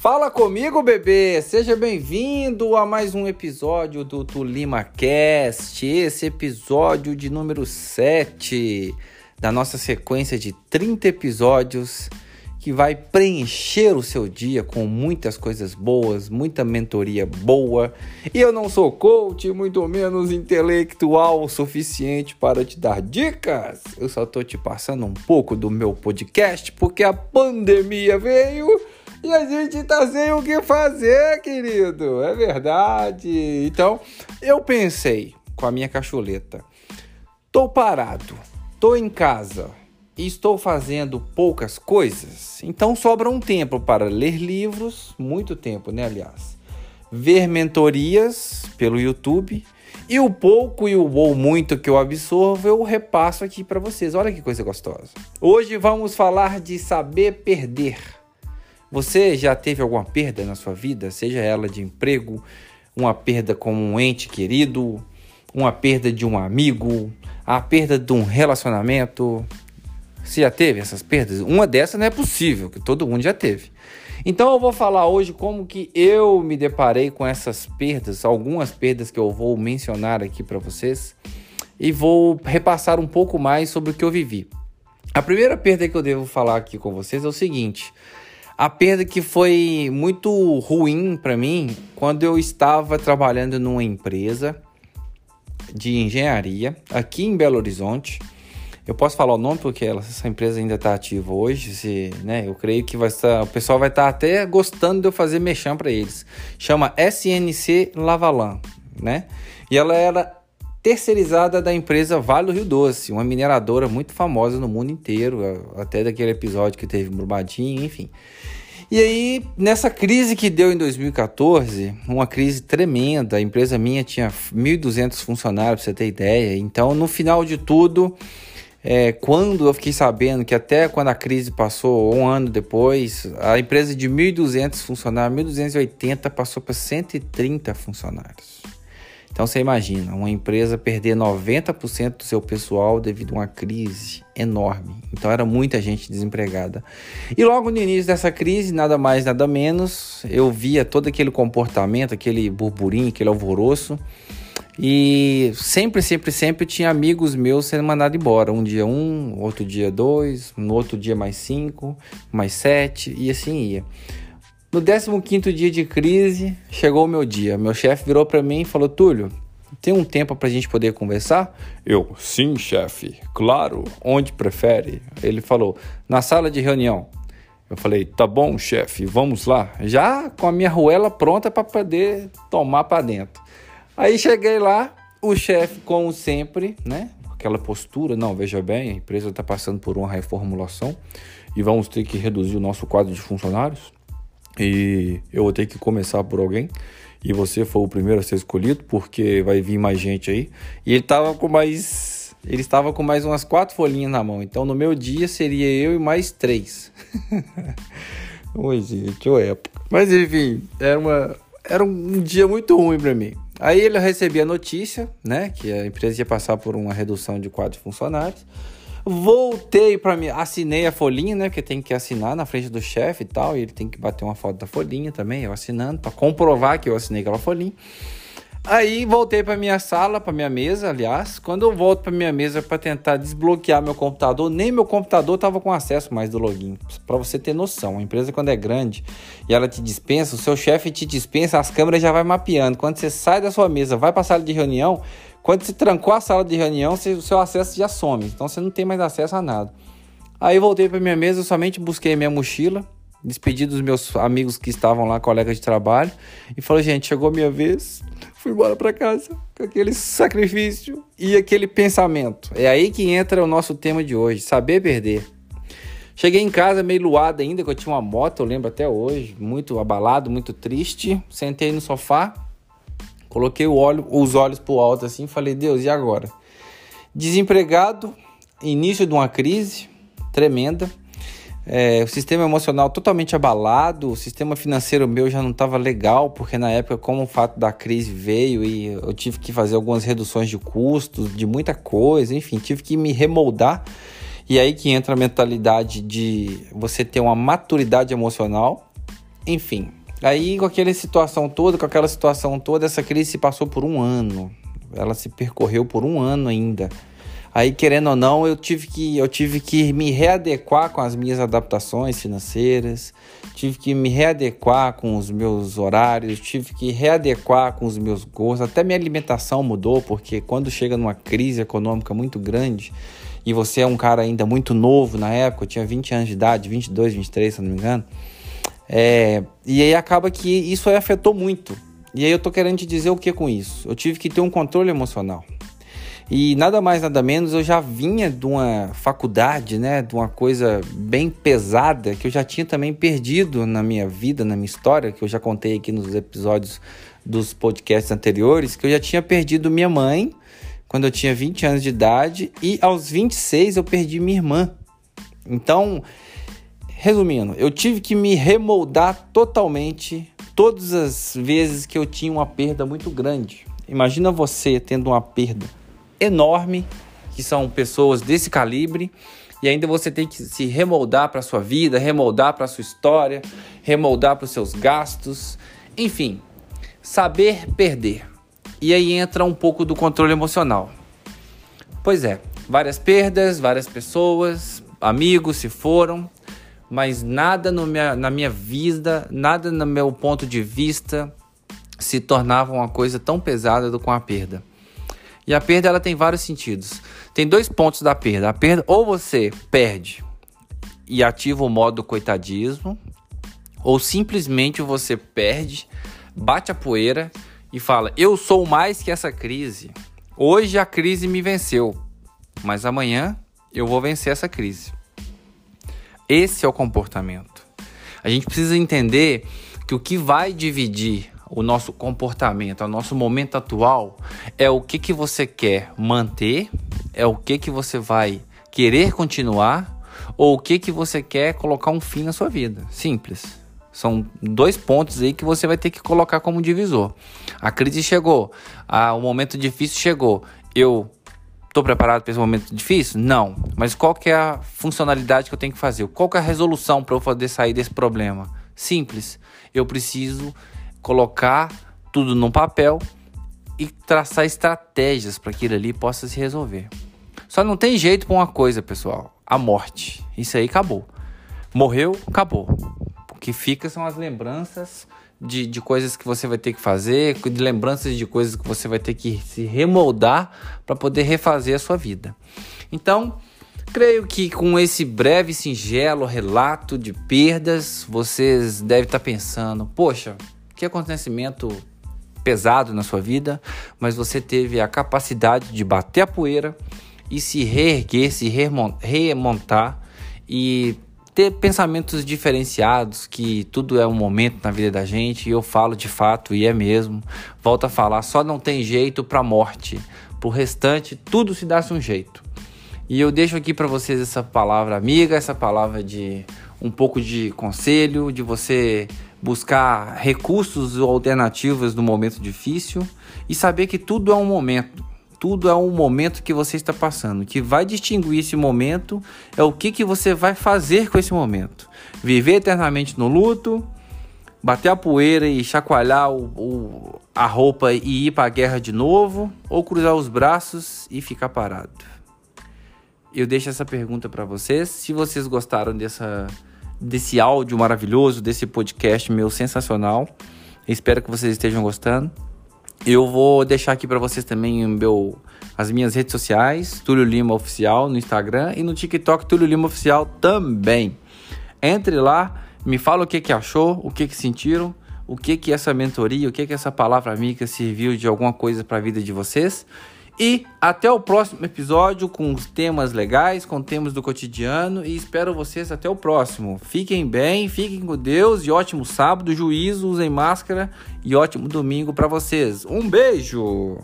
Fala comigo, bebê! Seja bem-vindo a mais um episódio do Tulima Cast, esse episódio de número 7 da nossa sequência de 30 episódios que vai preencher o seu dia com muitas coisas boas, muita mentoria boa. E eu não sou coach, muito menos intelectual o suficiente para te dar dicas. Eu só tô te passando um pouco do meu podcast porque a pandemia veio e a gente tá sem o que fazer, querido. É verdade. Então, eu pensei com a minha cacholeta. Tô parado, tô em casa, e estou fazendo poucas coisas, então sobra um tempo para ler livros, muito tempo, né, aliás, ver mentorias pelo YouTube e o pouco e o ou muito que eu absorvo eu repasso aqui para vocês. Olha que coisa gostosa. Hoje vamos falar de saber perder. Você já teve alguma perda na sua vida, seja ela de emprego, uma perda com um ente querido, uma perda de um amigo, a perda de um relacionamento, você já teve essas perdas? Uma dessas não é possível, que todo mundo já teve. Então eu vou falar hoje como que eu me deparei com essas perdas, algumas perdas que eu vou mencionar aqui para vocês e vou repassar um pouco mais sobre o que eu vivi. A primeira perda que eu devo falar aqui com vocês é o seguinte: a perda que foi muito ruim para mim quando eu estava trabalhando numa empresa de engenharia aqui em Belo Horizonte eu posso falar o nome porque essa empresa ainda está ativa hoje. Se, né, eu creio que vai estar, o pessoal vai estar até gostando de eu fazer mexão para eles. Chama SNC Lavalan, né? E ela era terceirizada da empresa Vale do Rio Doce, uma mineradora muito famosa no mundo inteiro, até daquele episódio que teve Brumadinho, enfim. E aí, nessa crise que deu em 2014, uma crise tremenda, a empresa minha tinha 1.200 funcionários, pra você ter ideia. Então, no final de tudo, é, quando eu fiquei sabendo que até quando a crise passou, um ano depois, a empresa de 1.200 funcionários, 1.280 passou para 130 funcionários. Então você imagina, uma empresa perder 90% do seu pessoal devido a uma crise enorme. Então era muita gente desempregada. E logo no início dessa crise, nada mais, nada menos, eu via todo aquele comportamento, aquele burburinho, aquele alvoroço. E sempre, sempre, sempre tinha amigos meus sendo mandados embora. Um dia um, outro dia dois, no outro dia mais cinco, mais sete, e assim ia. No 15 dia de crise, chegou o meu dia. Meu chefe virou para mim e falou: Túlio, tem um tempo para a gente poder conversar? Eu, sim, chefe, claro. Onde prefere? Ele falou: na sala de reunião. Eu falei: tá bom, chefe, vamos lá. Já com a minha ruela pronta para poder tomar para dentro. Aí cheguei lá, o chefe, como sempre, né? Aquela postura, não, veja bem, a empresa está passando por uma reformulação e vamos ter que reduzir o nosso quadro de funcionários. E eu vou ter que começar por alguém. E você foi o primeiro a ser escolhido, porque vai vir mais gente aí. E ele estava com mais. Ele estava com mais umas quatro folhinhas na mão. Então no meu dia seria eu e mais três. Oi, gente, que época. Mas enfim, era, uma, era um dia muito ruim para mim. Aí ele recebia a notícia, né, que a empresa ia passar por uma redução de quatro funcionários. Voltei para mim, assinei a folhinha, né, porque tem que assinar na frente do chefe e tal, e ele tem que bater uma foto da folhinha também, eu assinando para comprovar que eu assinei aquela folhinha. Aí voltei para minha sala, para minha mesa, aliás. Quando eu volto para minha mesa para tentar desbloquear meu computador, nem meu computador estava com acesso mais do login. Para você ter noção, a empresa quando é grande e ela te dispensa, o seu chefe te dispensa, as câmeras já vai mapeando. Quando você sai da sua mesa, vai para sala de reunião, quando você trancou a sala de reunião, o seu acesso já some. Então você não tem mais acesso a nada. Aí voltei para minha mesa, eu somente busquei minha mochila, despedi dos meus amigos que estavam lá, colegas de trabalho, e falei, gente, chegou a minha vez, fui embora para casa com aquele sacrifício e aquele pensamento. É aí que entra o nosso tema de hoje, saber perder. Cheguei em casa meio luado ainda, que eu tinha uma moto, eu lembro até hoje, muito abalado, muito triste. Sentei no sofá, coloquei os olhos pro alto assim, falei: "Deus, e agora?" Desempregado, início de uma crise tremenda é, o sistema emocional totalmente abalado, o sistema financeiro meu já não estava legal, porque na época, como o fato da crise veio e eu tive que fazer algumas reduções de custos, de muita coisa, enfim, tive que me remoldar. E aí que entra a mentalidade de você ter uma maturidade emocional Enfim, aí com aquela situação toda, com aquela situação toda, essa crise se passou por um ano. Ela se percorreu por um ano ainda. Aí, querendo ou não, eu tive que, eu tive que me readequar com as minhas adaptações financeiras, tive que me readequar com os meus horários, tive que readequar com os meus gostos, até minha alimentação mudou, porque quando chega numa crise econômica muito grande, e você é um cara ainda muito novo na época, eu tinha 20 anos de idade, 22, 23, se não me engano, é, e aí acaba que isso aí afetou muito. E aí eu tô querendo te dizer o que com isso? Eu tive que ter um controle emocional. E nada mais, nada menos, eu já vinha de uma faculdade, né, de uma coisa bem pesada que eu já tinha também perdido na minha vida, na minha história, que eu já contei aqui nos episódios dos podcasts anteriores, que eu já tinha perdido minha mãe quando eu tinha 20 anos de idade e aos 26 eu perdi minha irmã. Então, resumindo, eu tive que me remoldar totalmente todas as vezes que eu tinha uma perda muito grande. Imagina você tendo uma perda enorme, que são pessoas desse calibre, e ainda você tem que se remoldar para sua vida, remoldar para sua história, remoldar para os seus gastos, enfim, saber perder. E aí entra um pouco do controle emocional. Pois é, várias perdas, várias pessoas, amigos se foram, mas nada minha, na minha vida, nada no meu ponto de vista se tornava uma coisa tão pesada do com a perda. E a perda ela tem vários sentidos. Tem dois pontos da perda. A perda ou você perde e ativa o modo coitadismo, ou simplesmente você perde, bate a poeira e fala: "Eu sou mais que essa crise. Hoje a crise me venceu, mas amanhã eu vou vencer essa crise." Esse é o comportamento. A gente precisa entender que o que vai dividir o nosso comportamento, o nosso momento atual, é o que, que você quer manter, é o que, que você vai querer continuar ou o que, que você quer colocar um fim na sua vida. Simples. São dois pontos aí que você vai ter que colocar como divisor. A crise chegou, a, o momento difícil chegou. Eu estou preparado para esse momento difícil? Não. Mas qual que é a funcionalidade que eu tenho que fazer? Qual que é a resolução para eu poder sair desse problema? Simples. Eu preciso colocar tudo num papel e traçar estratégias para aquilo ali possa se resolver. Só não tem jeito para uma coisa, pessoal: a morte. Isso aí acabou. Morreu, acabou. O que fica são as lembranças de, de coisas que você vai ter que fazer, de lembranças de coisas que você vai ter que se remoldar para poder refazer a sua vida. Então, creio que com esse breve, singelo relato de perdas, vocês devem estar pensando: poxa, que acontecimento pesado na sua vida, mas você teve a capacidade de bater a poeira e se reerguer, se remontar e ter pensamentos diferenciados, que tudo é um momento na vida da gente, e eu falo de fato, e é mesmo. Volto a falar, só não tem jeito para morte. Pro restante, tudo se dá um jeito. E eu deixo aqui para vocês essa palavra amiga, essa palavra de um pouco de conselho, de você buscar recursos ou alternativas no momento difícil e saber que tudo é um momento. Tudo é um momento que você está passando. O que vai distinguir esse momento é o que, que você vai fazer com esse momento. Viver eternamente no luto, bater a poeira e chacoalhar o, o, a roupa e ir para a guerra de novo, ou cruzar os braços e ficar parado. Eu deixo essa pergunta para vocês. Se vocês gostaram dessa desse áudio maravilhoso, desse podcast meu sensacional. Espero que vocês estejam gostando. Eu vou deixar aqui para vocês também meu, as minhas redes sociais, Túlio Lima Oficial no Instagram e no TikTok Túlio Lima Oficial também. Entre lá, me fala o que, que achou, o que, que sentiram, o que, que essa mentoria, o que, que essa palavra amiga serviu de alguma coisa para a vida de vocês. E até o próximo episódio com temas legais, com temas do cotidiano. E espero vocês até o próximo. Fiquem bem, fiquem com Deus e ótimo sábado, juízo, usem máscara e ótimo domingo para vocês. Um beijo!